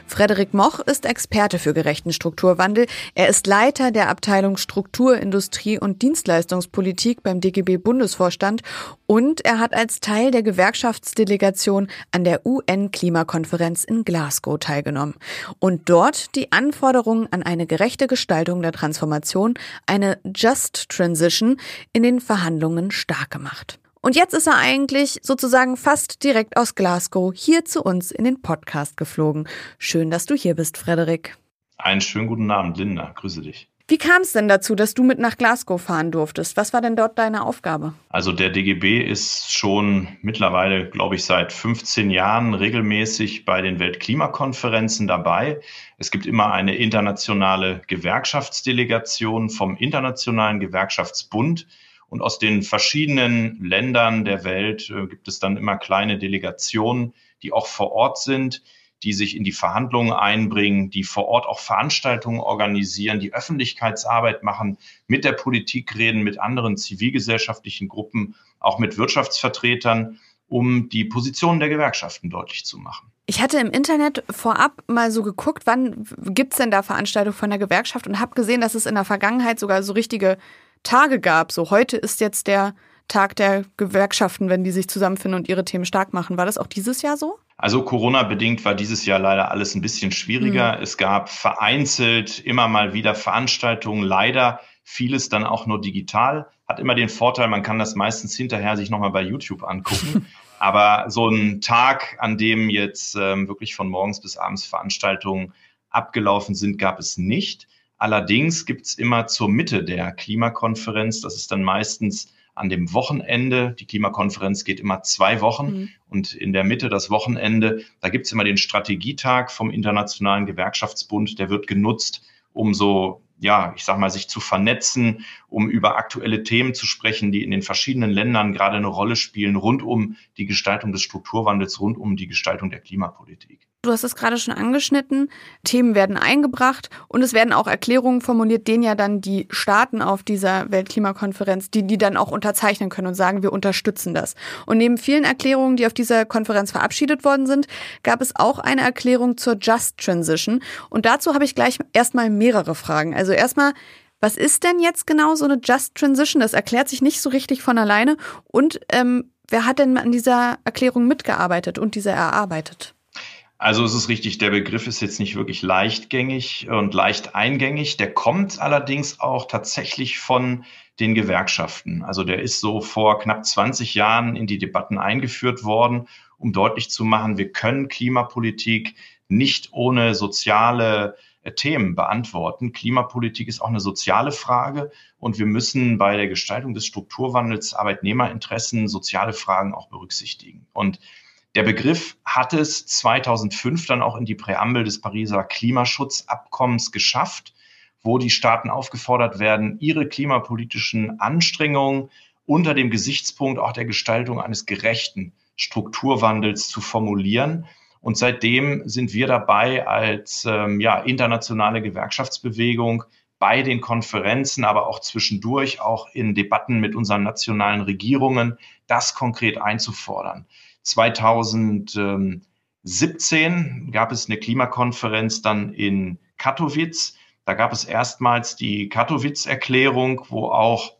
Frederik Moch ist Experte für gerechten Strukturwandel. Er ist Leiter der Abteilung Struktur, Industrie und Dienstleistungspolitik beim DGB Bundesvorstand und er hat als Teil der Gewerkschaftsdelegation an der UN-Klimakonferenz in Glasgow teilgenommen und dort die Anforderungen an eine gerechte Gestaltung der Transformation, eine Just Transition, in den Verhandlungen stark gemacht. Und jetzt ist er eigentlich sozusagen fast direkt aus Glasgow hier zu uns in den Podcast geflogen. Schön, dass du hier bist, Frederik. Einen schönen guten Abend, Linda. Grüße dich. Wie kam es denn dazu, dass du mit nach Glasgow fahren durftest? Was war denn dort deine Aufgabe? Also der DGB ist schon mittlerweile, glaube ich, seit 15 Jahren regelmäßig bei den Weltklimakonferenzen dabei. Es gibt immer eine internationale Gewerkschaftsdelegation vom Internationalen Gewerkschaftsbund und aus den verschiedenen Ländern der Welt äh, gibt es dann immer kleine Delegationen, die auch vor Ort sind, die sich in die Verhandlungen einbringen, die vor Ort auch Veranstaltungen organisieren, die Öffentlichkeitsarbeit machen, mit der Politik reden, mit anderen zivilgesellschaftlichen Gruppen, auch mit Wirtschaftsvertretern, um die Positionen der Gewerkschaften deutlich zu machen. Ich hatte im Internet vorab mal so geguckt, wann gibt es denn da Veranstaltungen von der Gewerkschaft und habe gesehen, dass es in der Vergangenheit sogar so richtige Tage gab. So heute ist jetzt der Tag der Gewerkschaften, wenn die sich zusammenfinden und ihre Themen stark machen. War das auch dieses Jahr so? Also Corona-bedingt war dieses Jahr leider alles ein bisschen schwieriger. Mhm. Es gab vereinzelt immer mal wieder Veranstaltungen, leider vieles dann auch nur digital. Hat immer den Vorteil, man kann das meistens hinterher sich nochmal bei YouTube angucken. Aber so ein Tag, an dem jetzt ähm, wirklich von morgens bis abends Veranstaltungen abgelaufen sind, gab es nicht. Allerdings gibt es immer zur Mitte der Klimakonferenz, das ist dann meistens an dem Wochenende. Die Klimakonferenz geht immer zwei Wochen mhm. und in der Mitte das Wochenende, da gibt es immer den Strategietag vom Internationalen Gewerkschaftsbund, der wird genutzt, um so ja, ich sag mal, sich zu vernetzen, um über aktuelle Themen zu sprechen, die in den verschiedenen Ländern gerade eine Rolle spielen, rund um die Gestaltung des Strukturwandels, rund um die Gestaltung der Klimapolitik. Du hast es gerade schon angeschnitten. Themen werden eingebracht und es werden auch Erklärungen formuliert, denen ja dann die Staaten auf dieser Weltklimakonferenz, die die dann auch unterzeichnen können und sagen, wir unterstützen das. Und neben vielen Erklärungen, die auf dieser Konferenz verabschiedet worden sind, gab es auch eine Erklärung zur Just Transition. Und dazu habe ich gleich erstmal mehrere Fragen. Also erstmal, was ist denn jetzt genau so eine Just Transition? Das erklärt sich nicht so richtig von alleine. Und ähm, wer hat denn an dieser Erklärung mitgearbeitet und diese erarbeitet? Also es ist richtig, der Begriff ist jetzt nicht wirklich leichtgängig und leicht eingängig. Der kommt allerdings auch tatsächlich von den Gewerkschaften. Also der ist so vor knapp 20 Jahren in die Debatten eingeführt worden, um deutlich zu machen, wir können Klimapolitik nicht ohne soziale Themen beantworten. Klimapolitik ist auch eine soziale Frage und wir müssen bei der Gestaltung des Strukturwandels Arbeitnehmerinteressen, soziale Fragen auch berücksichtigen. Und der Begriff hat es 2005 dann auch in die Präambel des Pariser Klimaschutzabkommens geschafft, wo die Staaten aufgefordert werden, ihre klimapolitischen Anstrengungen unter dem Gesichtspunkt auch der Gestaltung eines gerechten Strukturwandels zu formulieren. Und seitdem sind wir dabei als ähm, ja, internationale Gewerkschaftsbewegung bei den Konferenzen, aber auch zwischendurch, auch in Debatten mit unseren nationalen Regierungen, das konkret einzufordern. 2017 gab es eine Klimakonferenz dann in Katowice. Da gab es erstmals die Katowice-Erklärung, wo auch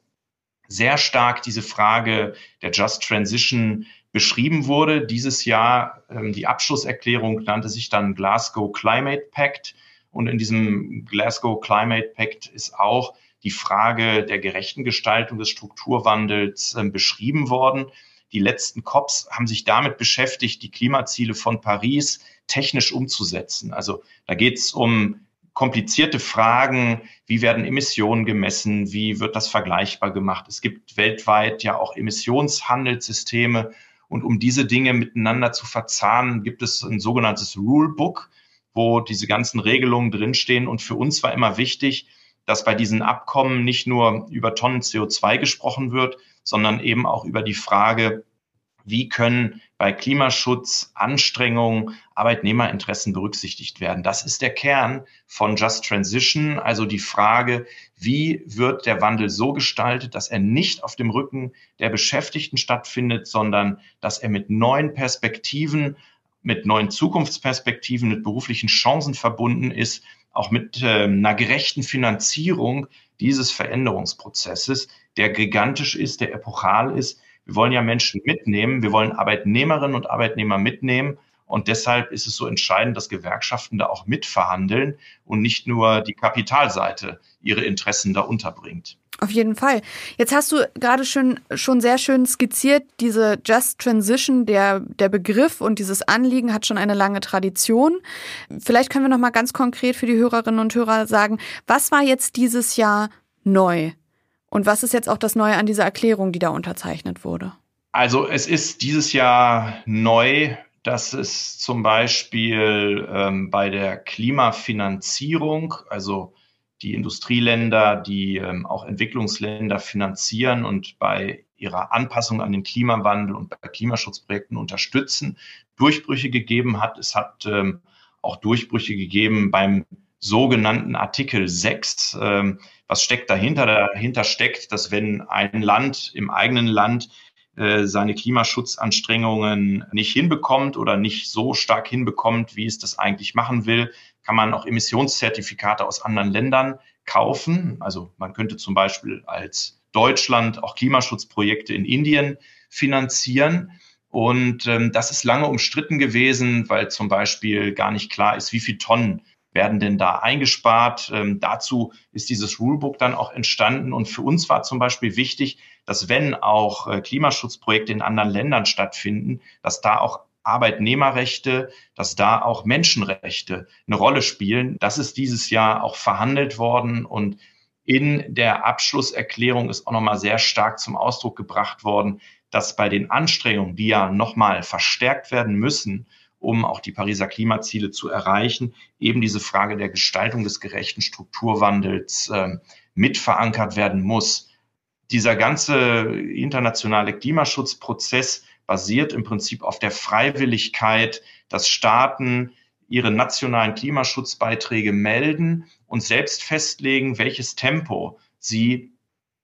sehr stark diese Frage der Just Transition beschrieben wurde. Dieses Jahr, ähm, die Abschlusserklärung nannte sich dann Glasgow Climate Pact. Und in diesem Glasgow Climate Pact ist auch die Frage der gerechten Gestaltung des Strukturwandels äh, beschrieben worden. Die letzten COPs haben sich damit beschäftigt, die Klimaziele von Paris technisch umzusetzen. Also da geht es um komplizierte Fragen, wie werden Emissionen gemessen, wie wird das vergleichbar gemacht. Es gibt weltweit ja auch Emissionshandelssysteme und um diese Dinge miteinander zu verzahnen, gibt es ein sogenanntes Rulebook, wo diese ganzen Regelungen drinstehen. Und für uns war immer wichtig, dass bei diesen Abkommen nicht nur über Tonnen CO2 gesprochen wird, sondern eben auch über die Frage, wie können bei Klimaschutz Anstrengungen, Arbeitnehmerinteressen berücksichtigt werden. Das ist der Kern von Just Transition, also die Frage, wie wird der Wandel so gestaltet, dass er nicht auf dem Rücken der Beschäftigten stattfindet, sondern dass er mit neuen Perspektiven, mit neuen Zukunftsperspektiven, mit beruflichen Chancen verbunden ist, auch mit äh, einer gerechten Finanzierung dieses Veränderungsprozesses, der gigantisch ist, der epochal ist. Wir wollen ja Menschen mitnehmen, wir wollen Arbeitnehmerinnen und Arbeitnehmer mitnehmen. Und deshalb ist es so entscheidend, dass Gewerkschaften da auch mitverhandeln und nicht nur die Kapitalseite ihre Interessen da unterbringt. Auf jeden Fall. Jetzt hast du gerade schon, schon sehr schön skizziert, diese Just Transition, der, der Begriff und dieses Anliegen hat schon eine lange Tradition. Vielleicht können wir noch mal ganz konkret für die Hörerinnen und Hörer sagen, was war jetzt dieses Jahr neu? Und was ist jetzt auch das Neue an dieser Erklärung, die da unterzeichnet wurde? Also es ist dieses Jahr neu, dass es zum Beispiel ähm, bei der Klimafinanzierung, also die Industrieländer, die ähm, auch Entwicklungsländer finanzieren und bei ihrer Anpassung an den Klimawandel und bei Klimaschutzprojekten unterstützen, Durchbrüche gegeben hat. Es hat ähm, auch Durchbrüche gegeben beim sogenannten Artikel 6. Ähm, was steckt dahinter? Dahinter steckt, dass wenn ein Land im eigenen Land äh, seine Klimaschutzanstrengungen nicht hinbekommt oder nicht so stark hinbekommt, wie es das eigentlich machen will, kann man auch Emissionszertifikate aus anderen Ländern kaufen. Also man könnte zum Beispiel als Deutschland auch Klimaschutzprojekte in Indien finanzieren. Und ähm, das ist lange umstritten gewesen, weil zum Beispiel gar nicht klar ist, wie viel Tonnen werden denn da eingespart. Ähm, dazu ist dieses Rulebook dann auch entstanden. Und für uns war zum Beispiel wichtig, dass wenn auch äh, Klimaschutzprojekte in anderen Ländern stattfinden, dass da auch Arbeitnehmerrechte, dass da auch Menschenrechte eine Rolle spielen. Das ist dieses Jahr auch verhandelt worden und in der Abschlusserklärung ist auch nochmal sehr stark zum Ausdruck gebracht worden, dass bei den Anstrengungen, die ja nochmal verstärkt werden müssen, um auch die Pariser Klimaziele zu erreichen, eben diese Frage der Gestaltung des gerechten Strukturwandels äh, mit verankert werden muss. Dieser ganze internationale Klimaschutzprozess basiert im Prinzip auf der Freiwilligkeit, dass Staaten ihre nationalen Klimaschutzbeiträge melden und selbst festlegen, welches Tempo sie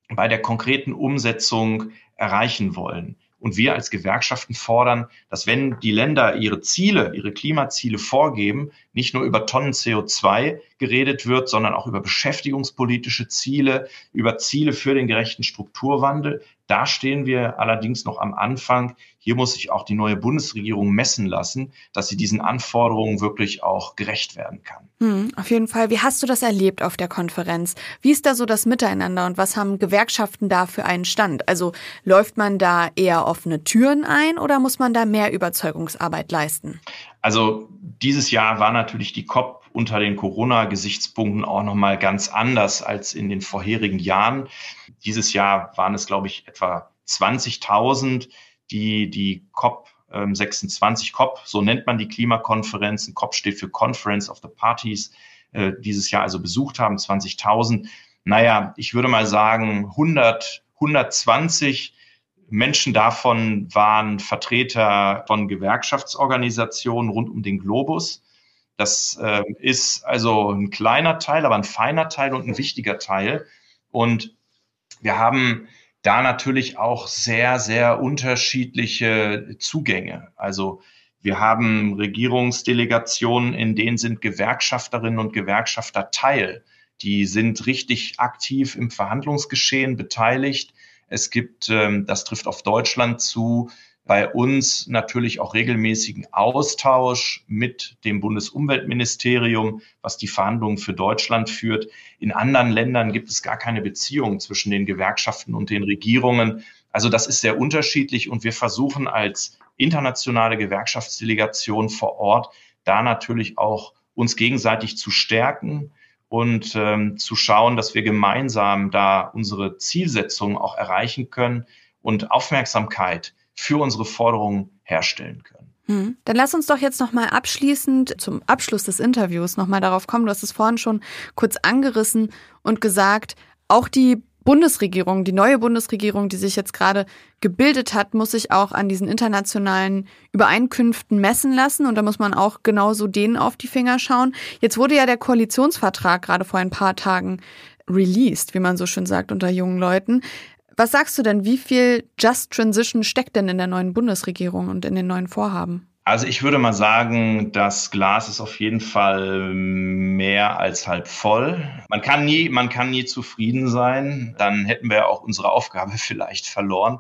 bei der konkreten Umsetzung erreichen wollen. Und wir als Gewerkschaften fordern, dass wenn die Länder ihre Ziele, ihre Klimaziele vorgeben, nicht nur über Tonnen CO2 geredet wird, sondern auch über beschäftigungspolitische Ziele, über Ziele für den gerechten Strukturwandel. Da stehen wir allerdings noch am Anfang. Hier muss sich auch die neue Bundesregierung messen lassen, dass sie diesen Anforderungen wirklich auch gerecht werden kann. Hm, auf jeden Fall. Wie hast du das erlebt auf der Konferenz? Wie ist da so das Miteinander und was haben Gewerkschaften da für einen Stand? Also läuft man da eher offene Türen ein oder muss man da mehr Überzeugungsarbeit leisten? Also dieses Jahr war natürlich die COP unter den Corona-Gesichtspunkten auch nochmal ganz anders als in den vorherigen Jahren. Dieses Jahr waren es, glaube ich, etwa 20.000, die die COP 26 ähm, COP, so nennt man die Klimakonferenzen. COP steht für Conference of the Parties, äh, dieses Jahr also besucht haben, 20.000. Naja, ich würde mal sagen, 100, 120 Menschen davon waren Vertreter von Gewerkschaftsorganisationen rund um den Globus. Das äh, ist also ein kleiner Teil, aber ein feiner Teil und ein wichtiger Teil. Und wir haben da natürlich auch sehr, sehr unterschiedliche Zugänge. Also wir haben Regierungsdelegationen, in denen sind Gewerkschafterinnen und Gewerkschafter Teil. Die sind richtig aktiv im Verhandlungsgeschehen beteiligt. Es gibt, ähm, das trifft auf Deutschland zu, bei uns natürlich auch regelmäßigen Austausch mit dem Bundesumweltministerium, was die Verhandlungen für Deutschland führt. In anderen Ländern gibt es gar keine Beziehung zwischen den Gewerkschaften und den Regierungen. Also das ist sehr unterschiedlich und wir versuchen als internationale Gewerkschaftsdelegation vor Ort da natürlich auch uns gegenseitig zu stärken und ähm, zu schauen, dass wir gemeinsam da unsere Zielsetzungen auch erreichen können und Aufmerksamkeit für unsere Forderungen herstellen können. Hm. Dann lass uns doch jetzt nochmal abschließend zum Abschluss des Interviews nochmal darauf kommen. Du hast es vorhin schon kurz angerissen und gesagt, auch die Bundesregierung, die neue Bundesregierung, die sich jetzt gerade gebildet hat, muss sich auch an diesen internationalen Übereinkünften messen lassen. Und da muss man auch genauso denen auf die Finger schauen. Jetzt wurde ja der Koalitionsvertrag gerade vor ein paar Tagen released, wie man so schön sagt unter jungen Leuten. Was sagst du denn, wie viel Just Transition steckt denn in der neuen Bundesregierung und in den neuen Vorhaben? Also ich würde mal sagen, das Glas ist auf jeden Fall mehr als halb voll. Man kann nie, man kann nie zufrieden sein. Dann hätten wir auch unsere Aufgabe vielleicht verloren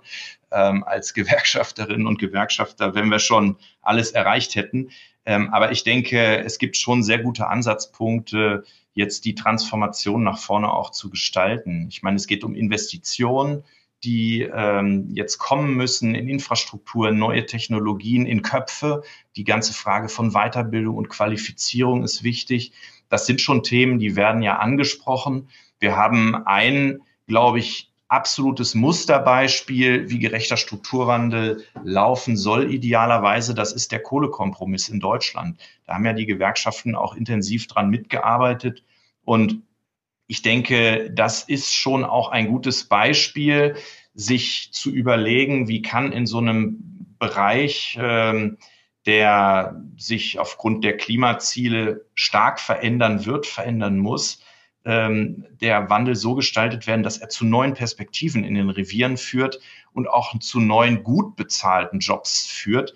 ähm, als Gewerkschafterinnen und Gewerkschafter, wenn wir schon alles erreicht hätten. Ähm, aber ich denke, es gibt schon sehr gute Ansatzpunkte, jetzt die Transformation nach vorne auch zu gestalten. Ich meine, es geht um Investitionen, die ähm, jetzt kommen müssen in Infrastruktur, neue Technologien, in Köpfe. Die ganze Frage von Weiterbildung und Qualifizierung ist wichtig. Das sind schon Themen, die werden ja angesprochen. Wir haben ein, glaube ich, absolutes Musterbeispiel, wie gerechter Strukturwandel laufen soll, idealerweise. Das ist der Kohlekompromiss in Deutschland. Da haben ja die Gewerkschaften auch intensiv dran mitgearbeitet. Und ich denke, das ist schon auch ein gutes Beispiel, sich zu überlegen, wie kann in so einem Bereich, ähm, der sich aufgrund der Klimaziele stark verändern wird, verändern muss, ähm, der Wandel so gestaltet werden, dass er zu neuen Perspektiven in den Revieren führt und auch zu neuen gut bezahlten Jobs führt.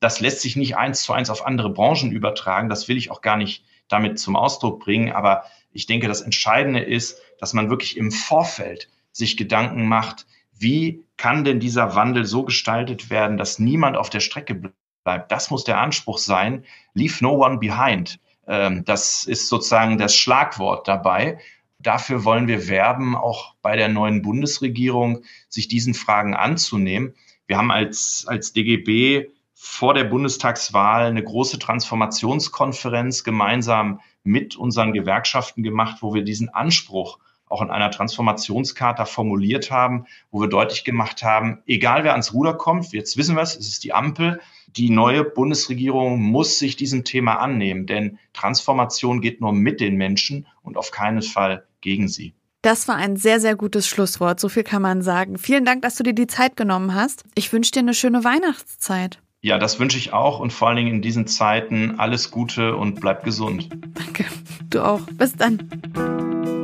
Das lässt sich nicht eins zu eins auf andere Branchen übertragen. Das will ich auch gar nicht damit zum Ausdruck bringen. Aber ich denke, das Entscheidende ist, dass man wirklich im Vorfeld sich Gedanken macht, wie kann denn dieser Wandel so gestaltet werden, dass niemand auf der Strecke bleibt. Das muss der Anspruch sein. Leave no one behind. Ähm, das ist sozusagen das Schlagwort dabei. Dafür wollen wir werben, auch bei der neuen Bundesregierung, sich diesen Fragen anzunehmen. Wir haben als, als DGB vor der Bundestagswahl eine große Transformationskonferenz gemeinsam mit unseren Gewerkschaften gemacht, wo wir diesen Anspruch auch in einer Transformationscharta formuliert haben, wo wir deutlich gemacht haben, egal wer ans Ruder kommt, jetzt wissen wir es, es ist die Ampel, die neue Bundesregierung muss sich diesem Thema annehmen, denn Transformation geht nur mit den Menschen und auf keinen Fall gegen sie. Das war ein sehr, sehr gutes Schlusswort. So viel kann man sagen. Vielen Dank, dass du dir die Zeit genommen hast. Ich wünsche dir eine schöne Weihnachtszeit. Ja, das wünsche ich auch und vor allen Dingen in diesen Zeiten alles Gute und bleib gesund. Danke. Du auch. Bis dann.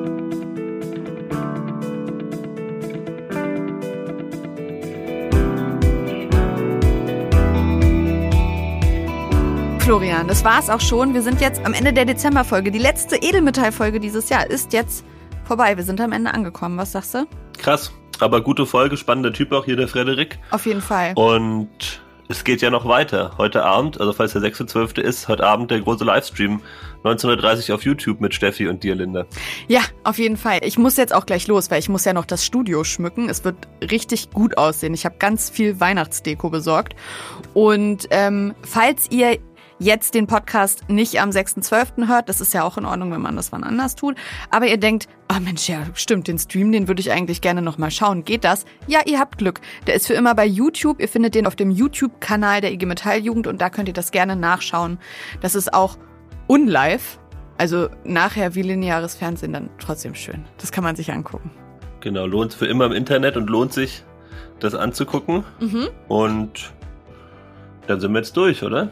Florian, das war's auch schon. Wir sind jetzt am Ende der Dezemberfolge. Die letzte Edelmetallfolge dieses Jahr ist jetzt vorbei. Wir sind am Ende angekommen. Was sagst du? Krass, aber gute Folge, spannender Typ auch hier, der Frederik. Auf jeden Fall. Und es geht ja noch weiter. Heute Abend, also falls der 6.12. ist, heute Abend der große Livestream 1930 auf YouTube mit Steffi und dir, Linda. Ja, auf jeden Fall. Ich muss jetzt auch gleich los, weil ich muss ja noch das Studio schmücken. Es wird richtig gut aussehen. Ich habe ganz viel Weihnachtsdeko besorgt. Und ähm, falls ihr jetzt den Podcast nicht am 6.12. hört, das ist ja auch in Ordnung, wenn man das wann anders tut, aber ihr denkt, ah oh Mensch, ja, stimmt, den Stream, den würde ich eigentlich gerne nochmal schauen. Geht das? Ja, ihr habt Glück. Der ist für immer bei YouTube. Ihr findet den auf dem YouTube-Kanal der IG Metalljugend und da könnt ihr das gerne nachschauen. Das ist auch unlive. Also nachher wie lineares Fernsehen dann trotzdem schön. Das kann man sich angucken. Genau, lohnt für immer im Internet und lohnt sich, das anzugucken. Mhm. Und dann sind wir jetzt durch, oder?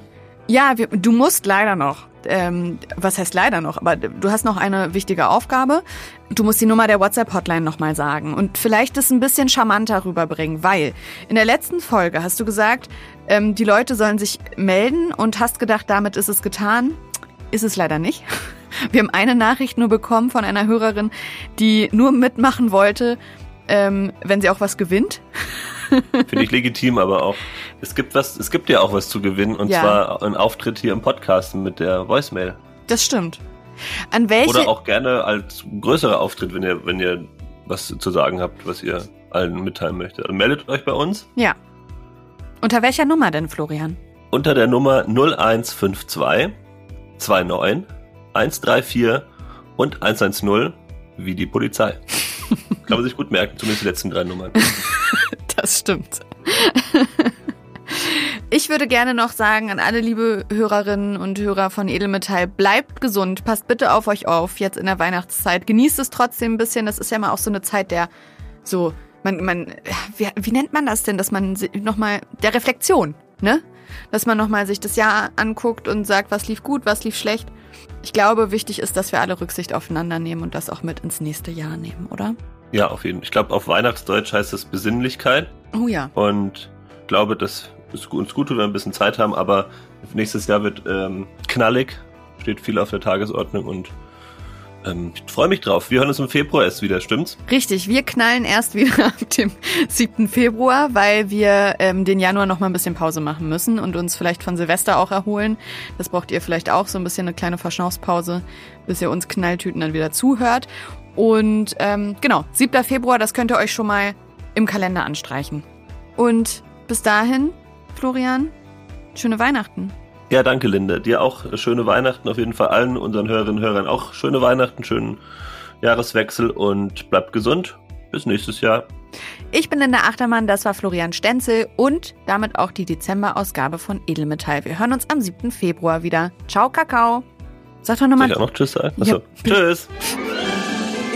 Ja, wir, du musst leider noch. Ähm, was heißt leider noch? Aber du hast noch eine wichtige Aufgabe. Du musst die Nummer der WhatsApp-Hotline nochmal sagen und vielleicht das ein bisschen charmanter rüberbringen, weil in der letzten Folge hast du gesagt, ähm, die Leute sollen sich melden und hast gedacht, damit ist es getan. Ist es leider nicht. Wir haben eine Nachricht nur bekommen von einer Hörerin, die nur mitmachen wollte, ähm, wenn sie auch was gewinnt. Finde ich legitim, aber auch. Es gibt was, es gibt ja auch was zu gewinnen und ja. zwar ein Auftritt hier im Podcast mit der Voicemail. Das stimmt. An welche Oder auch gerne als größerer Auftritt, wenn ihr, wenn ihr was zu sagen habt, was ihr allen mitteilen möchtet. Also meldet euch bei uns. Ja. Unter welcher Nummer denn, Florian? Unter der Nummer 0152 29 134 und 110 wie die Polizei. Kann man sich gut merken, zumindest die letzten drei Nummern. das stimmt. Ich würde gerne noch sagen an alle liebe Hörerinnen und Hörer von Edelmetall, bleibt gesund, passt bitte auf euch auf, jetzt in der Weihnachtszeit. Genießt es trotzdem ein bisschen, das ist ja mal auch so eine Zeit der so, man, man, wie, wie nennt man das denn, dass man nochmal, der Reflexion, ne? Dass man nochmal sich das Jahr anguckt und sagt, was lief gut, was lief schlecht. Ich glaube, wichtig ist, dass wir alle Rücksicht aufeinander nehmen und das auch mit ins nächste Jahr nehmen, oder? Ja, auf jeden Fall. Ich glaube, auf Weihnachtsdeutsch heißt es Besinnlichkeit. Oh ja. Und glaube, dass es uns gut tut, wenn wir ein bisschen Zeit haben, aber nächstes Jahr wird ähm, knallig, steht viel auf der Tagesordnung und ähm, ich freue mich drauf. Wir hören uns im Februar erst wieder, stimmt's? Richtig, wir knallen erst wieder ab dem 7. Februar, weil wir ähm, den Januar noch mal ein bisschen Pause machen müssen und uns vielleicht von Silvester auch erholen. Das braucht ihr vielleicht auch, so ein bisschen eine kleine Verschnaufspause, bis ihr uns Knalltüten dann wieder zuhört. Und ähm, genau, 7. Februar, das könnt ihr euch schon mal im Kalender anstreichen. Und bis dahin, Florian, schöne Weihnachten. Ja, danke, Linde. Dir auch schöne Weihnachten. Auf jeden Fall allen unseren Hörerinnen und Hörern auch schöne Weihnachten, schönen Jahreswechsel und bleibt gesund. Bis nächstes Jahr. Ich bin Linda Achtermann, das war Florian Stenzel und damit auch die Dezemberausgabe von Edelmetall. Wir hören uns am 7. Februar wieder. Ciao, Kakao. Sag doch nochmal. Ich auch noch Tschüss sagen? Achso. Ja. Tschüss.